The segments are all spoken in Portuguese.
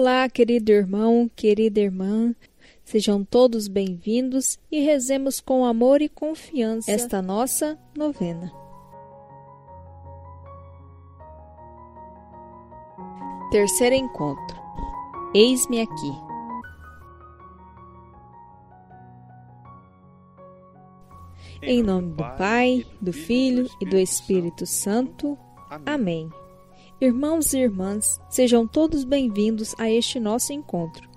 Olá, querido irmão, querida irmã. Sejam todos bem-vindos e rezemos com amor e confiança esta nossa novena. Terceiro encontro. Eis-me aqui. Em nome do Pai, do Filho e do Espírito Santo. Amém. Irmãos e irmãs, sejam todos bem-vindos a este nosso encontro.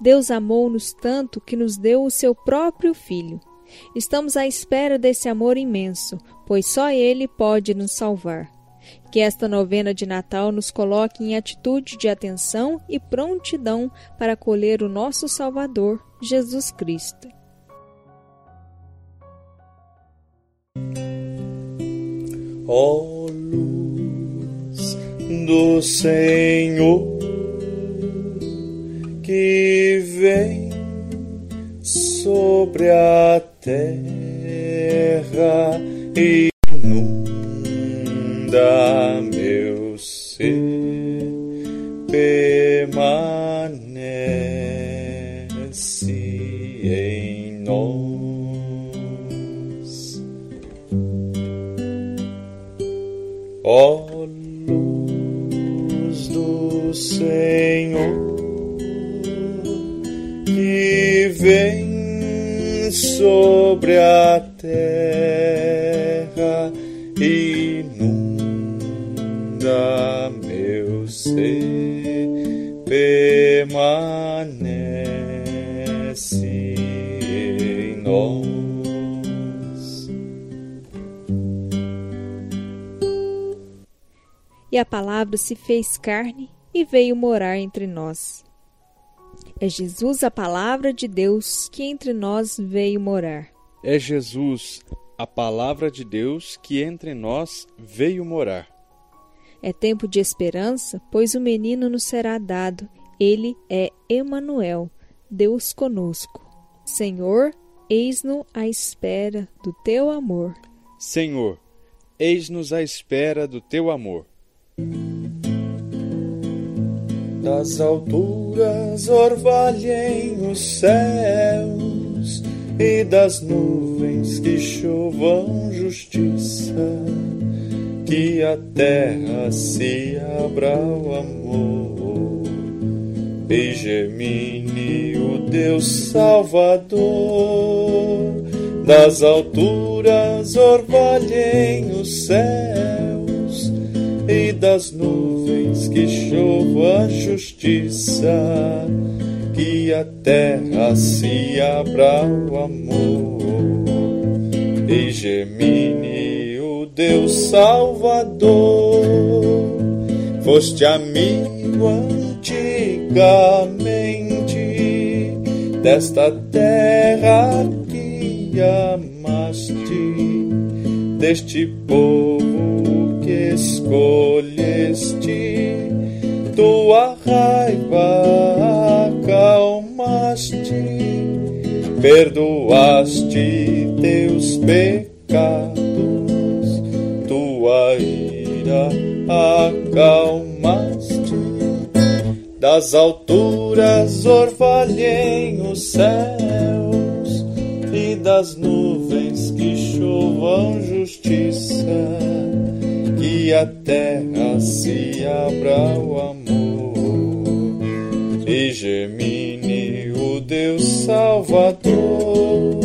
Deus amou-nos tanto que nos deu o seu próprio Filho. Estamos à espera desse amor imenso, pois só Ele pode nos salvar. Que esta novena de Natal nos coloque em atitude de atenção e prontidão para acolher o nosso Salvador, Jesus Cristo. Oh, do Senhor que vem sobre a terra e permanece em nós. E a palavra se fez carne e veio morar entre nós. É Jesus a palavra de Deus que entre nós veio morar. É Jesus a palavra de Deus que entre nós veio morar. É tempo de esperança, pois o menino nos será dado. Ele é Emanuel, Deus conosco. Senhor, eis-nos à espera do teu amor. Senhor, eis-nos à espera do teu amor. Das alturas orvalhem os céus e das nuvens que chovam justiça, que a terra se abra ao amor. E gemine o Deus Salvador, das alturas orvalhem os céus e das nuvens que chova a justiça, que a terra se abra ao amor e gemine o Deus Salvador. Foste amigo antigamente desta terra que amaste, deste povo que escolheste, tua raiva acalmaste, perdoaste teus pecados, tua ira acalmaste. Das alturas orvalhem os céus e das nuvens que chovam justiça, que a terra se abra ao amor e gemine o Deus Salvador.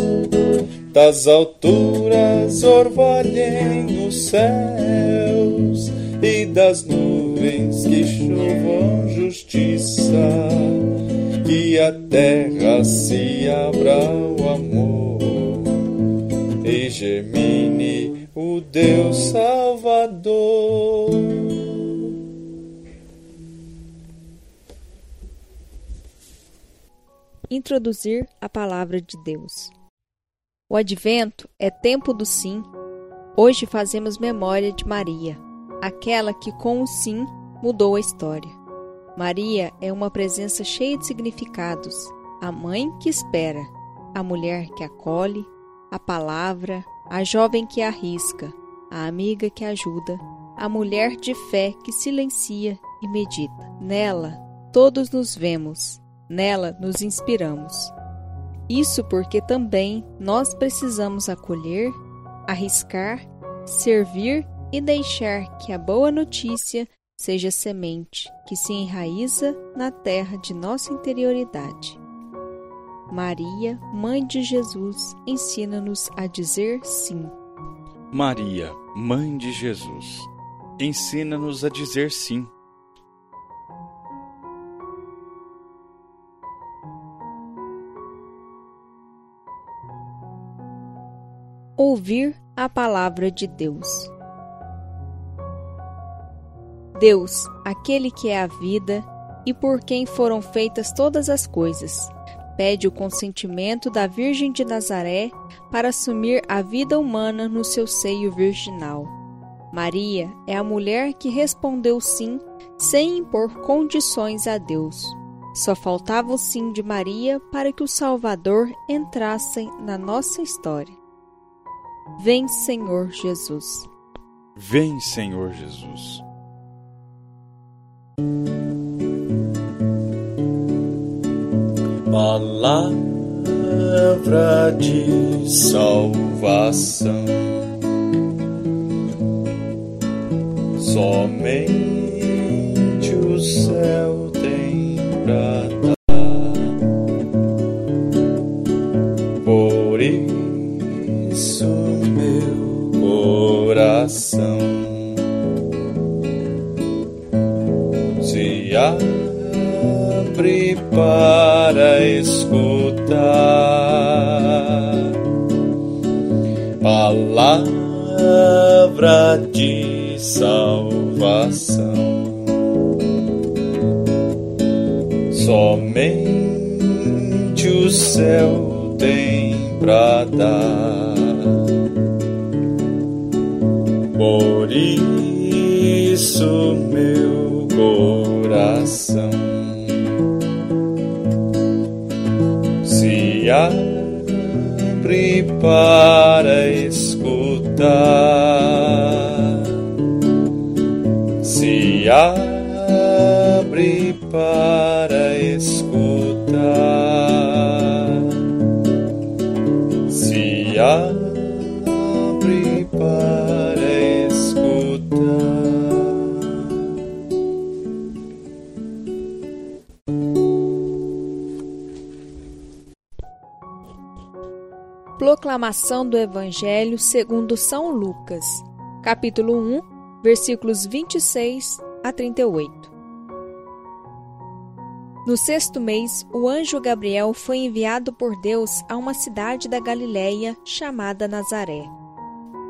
Das alturas orvalhem os céus e das nuvens que chovam justiça, que a terra se abra ao amor e gemine o Deus Salvador. Introduzir a palavra de Deus. O advento é tempo do sim. Hoje fazemos memória de Maria, aquela que com o sim mudou a história. Maria é uma presença cheia de significados, a mãe que espera, a mulher que acolhe, a palavra, a jovem que arrisca, a amiga que ajuda, a mulher de fé que silencia e medita. Nela, todos nos vemos, nela nos inspiramos. Isso porque também nós precisamos acolher, arriscar, servir e deixar que a boa notícia seja semente que se enraiza na terra de nossa interioridade. Maria, Mãe de Jesus, ensina-nos a dizer sim. Maria, Mãe de Jesus, ensina-nos a dizer sim. Ouvir a palavra de Deus. Deus, aquele que é a vida e por quem foram feitas todas as coisas, pede o consentimento da Virgem de Nazaré para assumir a vida humana no seu seio virginal. Maria é a mulher que respondeu sim sem impor condições a Deus. Só faltava o sim de Maria para que o Salvador entrasse na nossa história. Vem, Senhor Jesus. Vem, Senhor Jesus. Palavra de salvação, somente Por isso, meu coração. Se abre para escutar, se abre Proclamação do Evangelho segundo São Lucas, capítulo 1, versículos 26 a 38. No sexto mês, o anjo Gabriel foi enviado por Deus a uma cidade da Galiléia chamada Nazaré.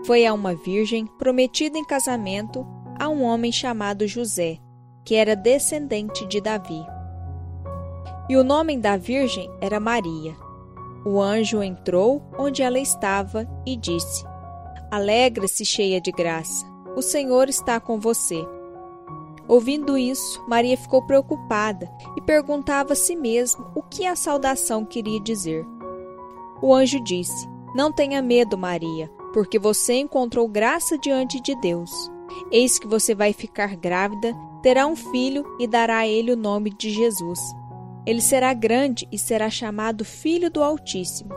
Foi a uma virgem prometida em casamento a um homem chamado José, que era descendente de Davi. E o nome da virgem era Maria. O anjo entrou onde ela estava e disse: Alegra-se, cheia de graça, o Senhor está com você. Ouvindo isso, Maria ficou preocupada e perguntava a si mesma o que a saudação queria dizer. O anjo disse: Não tenha medo, Maria, porque você encontrou graça diante de Deus. Eis que você vai ficar grávida, terá um filho e dará a ele o nome de Jesus. Ele será grande e será chamado Filho do Altíssimo.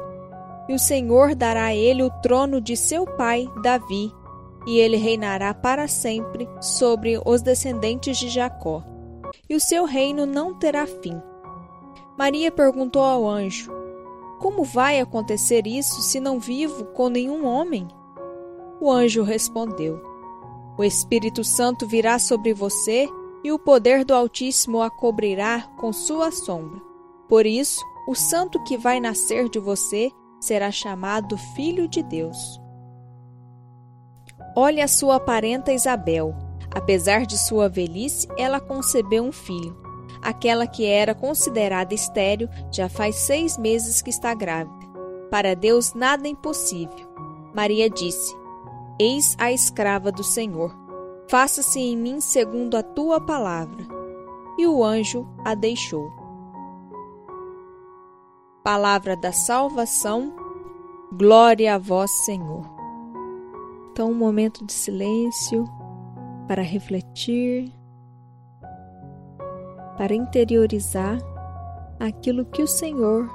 E o Senhor dará a ele o trono de seu pai, Davi, e ele reinará para sempre sobre os descendentes de Jacó. E o seu reino não terá fim. Maria perguntou ao anjo: Como vai acontecer isso se não vivo com nenhum homem? O anjo respondeu: O Espírito Santo virá sobre você e o poder do Altíssimo a cobrirá com sua sombra. Por isso, o santo que vai nascer de você será chamado Filho de Deus. Olhe a sua parenta Isabel. Apesar de sua velhice, ela concebeu um filho. Aquela que era considerada estéril já faz seis meses que está grávida. Para Deus nada é impossível. Maria disse: Eis a escrava do Senhor faça-se em mim segundo a tua palavra. E o anjo a deixou. Palavra da salvação, glória a vós, Senhor. Então, um momento de silêncio para refletir. para interiorizar aquilo que o Senhor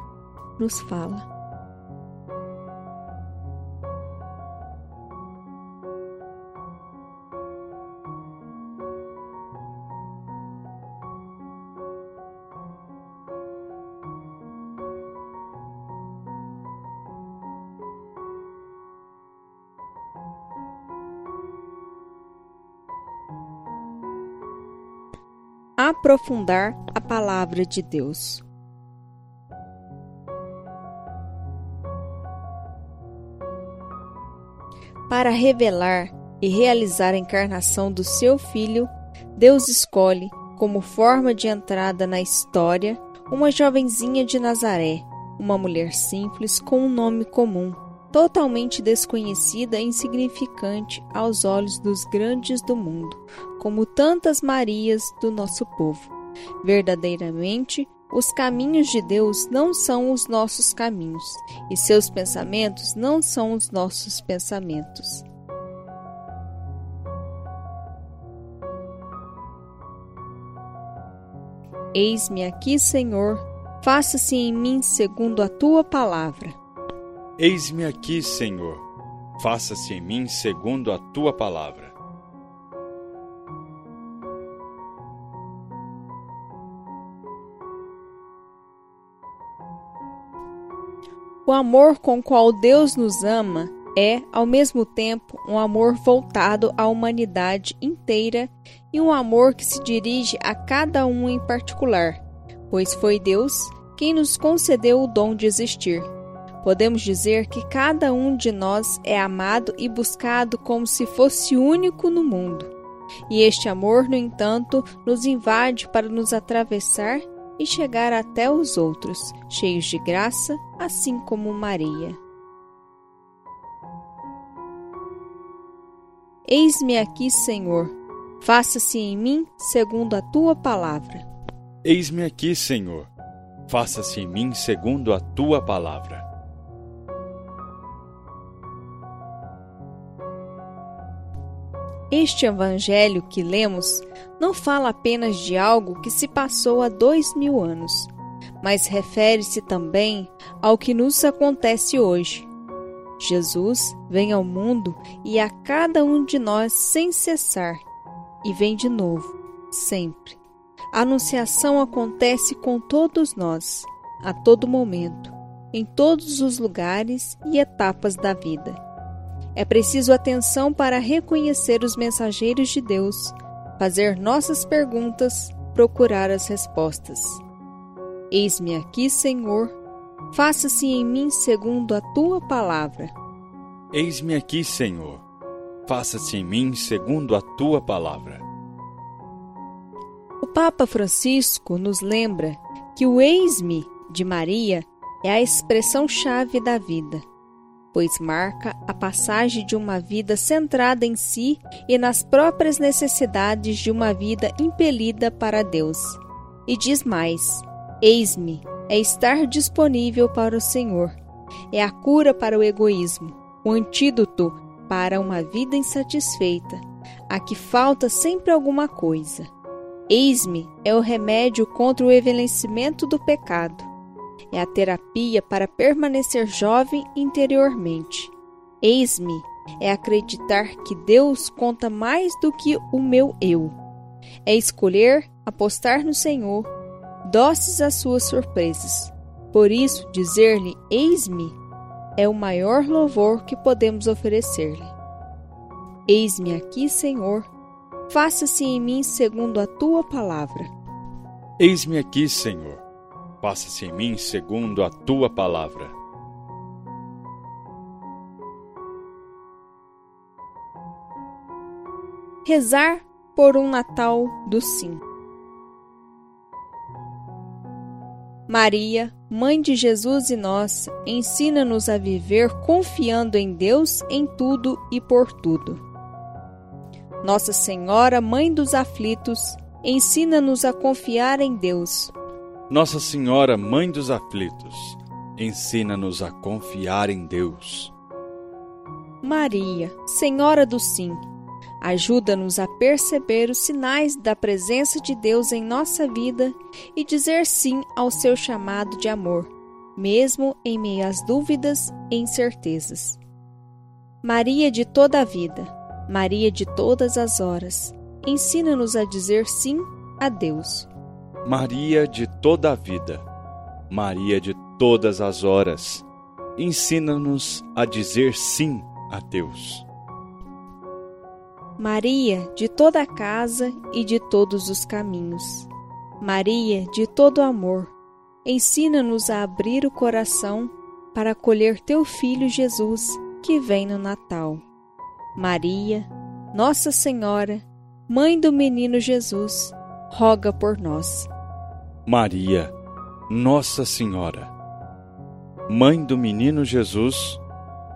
nos fala. Aprofundar a palavra de Deus. Para revelar e realizar a encarnação do seu Filho, Deus escolhe, como forma de entrada na história, uma jovenzinha de Nazaré, uma mulher simples com um nome comum, totalmente desconhecida e insignificante aos olhos dos grandes do mundo, como tantas Marias do nosso povo. Verdadeiramente, os caminhos de Deus não são os nossos caminhos, e seus pensamentos não são os nossos pensamentos. Eis-me aqui, Senhor, faça-se em mim segundo a tua palavra. Eis-me aqui, Senhor, faça-se em mim segundo a tua palavra. O amor com qual Deus nos ama é, ao mesmo tempo, um amor voltado à humanidade inteira e um amor que se dirige a cada um em particular, pois foi Deus quem nos concedeu o dom de existir. Podemos dizer que cada um de nós é amado e buscado como se fosse único no mundo. E este amor, no entanto, nos invade para nos atravessar e chegar até os outros, cheios de graça, assim como Maria. Eis-me aqui, Senhor, faça-se em mim segundo a tua palavra. Eis-me aqui, Senhor, faça-se em mim segundo a tua palavra. Este evangelho que lemos não fala apenas de algo que se passou há dois mil anos, mas refere-se também ao que nos acontece hoje. Jesus vem ao mundo e a cada um de nós sem cessar, e vem de novo, sempre. A anunciação acontece com todos nós, a todo momento, em todos os lugares e etapas da vida. É preciso atenção para reconhecer os mensageiros de Deus, fazer nossas perguntas, procurar as respostas. Eis-me aqui, Senhor, faça-se em mim segundo a tua palavra. Eis-me aqui, Senhor, faça-se em mim segundo a tua palavra. O Papa Francisco nos lembra que o eis-me de Maria é a expressão-chave da vida pois marca a passagem de uma vida centrada em si e nas próprias necessidades de uma vida impelida para Deus. E diz mais: Eis-me, é estar disponível para o Senhor. É a cura para o egoísmo, o antídoto para uma vida insatisfeita, a que falta sempre alguma coisa. Eis-me é o remédio contra o envelhecimento do pecado é a terapia para permanecer jovem interiormente. Eis-me é acreditar que Deus conta mais do que o meu eu. É escolher apostar no Senhor, doces às suas surpresas. Por isso, dizer-lhe eis-me é o maior louvor que podemos oferecer-lhe. Eis-me aqui, Senhor, faça-se em mim segundo a tua palavra. Eis-me aqui, Senhor Faça-se em mim segundo a tua palavra. Rezar por um Natal do Sim. Maria, Mãe de Jesus e nós, ensina-nos a viver confiando em Deus em tudo e por tudo. Nossa Senhora, Mãe dos aflitos, ensina-nos a confiar em Deus, nossa Senhora, Mãe dos aflitos, ensina-nos a confiar em Deus. Maria, Senhora do Sim, Ajuda-nos a perceber os sinais da presença de Deus em nossa vida e dizer sim ao seu chamado de amor, mesmo em meio às dúvidas e incertezas. Maria de toda a vida, Maria de todas as horas, ensina-nos a dizer sim a Deus. Maria de toda a vida, Maria de todas as horas, ensina-nos a dizer sim a Deus. Maria de toda a casa e de todos os caminhos, Maria de todo amor, ensina-nos a abrir o coração para acolher teu filho Jesus que vem no Natal. Maria, Nossa Senhora, Mãe do menino Jesus, roga por nós. Maria, Nossa Senhora, Mãe do menino Jesus,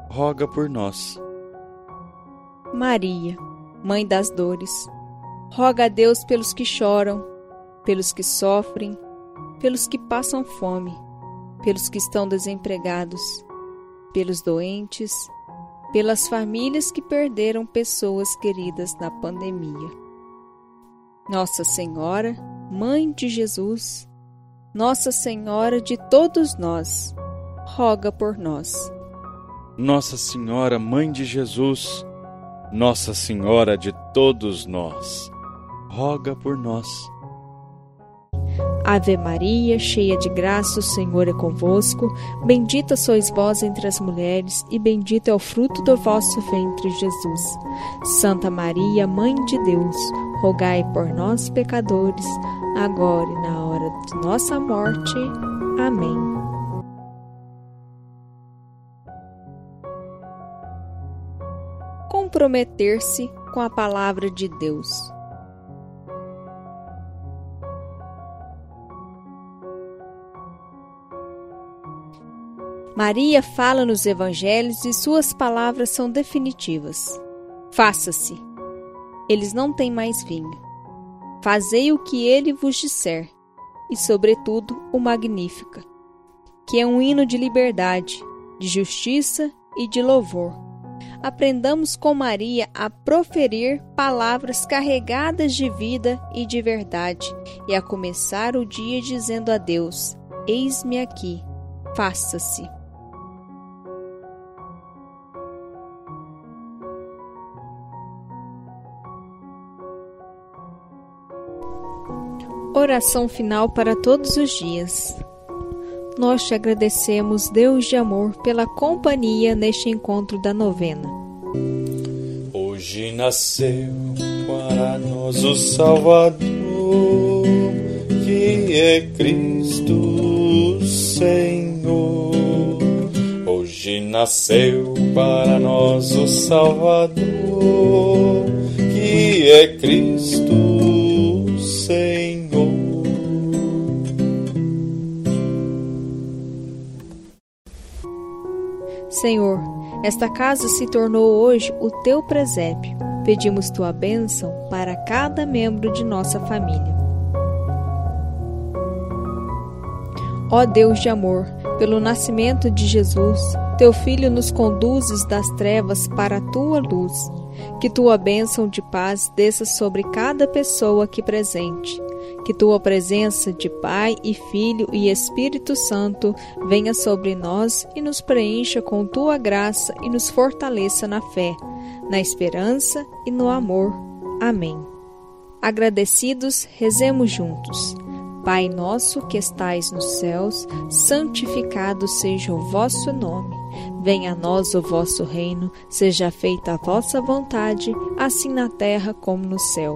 roga por nós. Maria, Mãe das dores, roga a Deus pelos que choram, pelos que sofrem, pelos que passam fome, pelos que estão desempregados, pelos doentes, pelas famílias que perderam pessoas queridas na pandemia. Nossa Senhora, Mãe de Jesus, Nossa Senhora de todos nós, roga por nós. Nossa Senhora, Mãe de Jesus, Nossa Senhora de todos nós, roga por nós. Ave Maria, cheia de graça, o Senhor é convosco. Bendita sois vós entre as mulheres, e bendito é o fruto do vosso ventre, Jesus. Santa Maria, Mãe de Deus, rogai por nós, pecadores, agora e na hora de nossa morte. Amém. Comprometer-se com a palavra de Deus. Maria fala nos evangelhos e suas palavras são definitivas. Faça-se. Eles não têm mais vinho. Fazei o que ele vos disser, e sobretudo o Magnífica, que é um hino de liberdade, de justiça e de louvor. Aprendamos com Maria a proferir palavras carregadas de vida e de verdade, e a começar o dia dizendo a Deus: Eis-me aqui, faça-se. Oração final para todos os dias. Nós te agradecemos, Deus de amor, pela companhia neste encontro da novena. Hoje nasceu para nós o Salvador, que é Cristo Senhor. Hoje nasceu para nós o Salvador, que é Cristo Senhor. Senhor, esta casa se tornou hoje o teu presépio. Pedimos tua bênção para cada membro de nossa família. Ó Deus de amor, pelo nascimento de Jesus, teu Filho nos conduzes das trevas para a tua luz. Que tua bênção de paz desça sobre cada pessoa aqui presente. Que tua presença de Pai e Filho e Espírito Santo venha sobre nós e nos preencha com tua graça e nos fortaleça na fé, na esperança e no amor. Amém. Agradecidos, rezemos juntos. Pai nosso que estais nos céus, santificado seja o vosso nome. Venha a nós o vosso reino, seja feita a vossa vontade, assim na terra como no céu.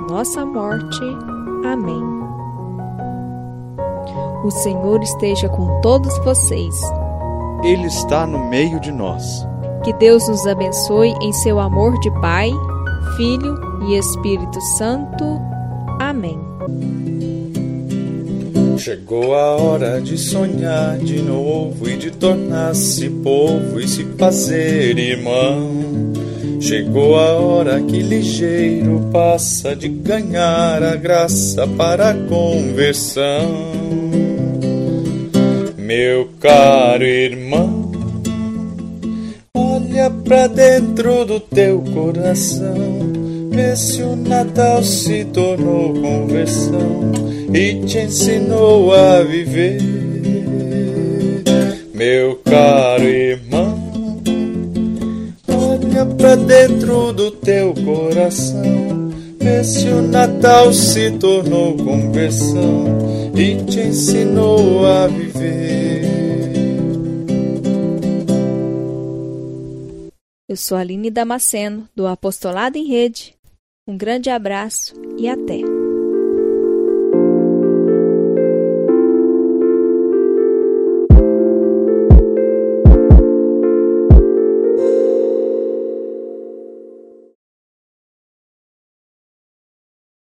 nossa morte. Amém. O Senhor esteja com todos vocês. Ele está no meio de nós. Que Deus nos abençoe em seu amor de Pai Filho e Espírito Santo. Amém. Chegou a hora de sonhar de novo e de tornar-se povo e se fazer irmão. Chegou a hora que ligeiro passa de ganhar a graça para a conversão. Meu caro irmão, olha pra dentro do teu coração. Vê se o Natal se tornou conversão e te ensinou a viver. Meu caro dentro do teu coração. Vê se o Natal se tornou conversão e te ensinou a viver. Eu sou Aline Damasceno, do Apostolado em Rede. Um grande abraço e até!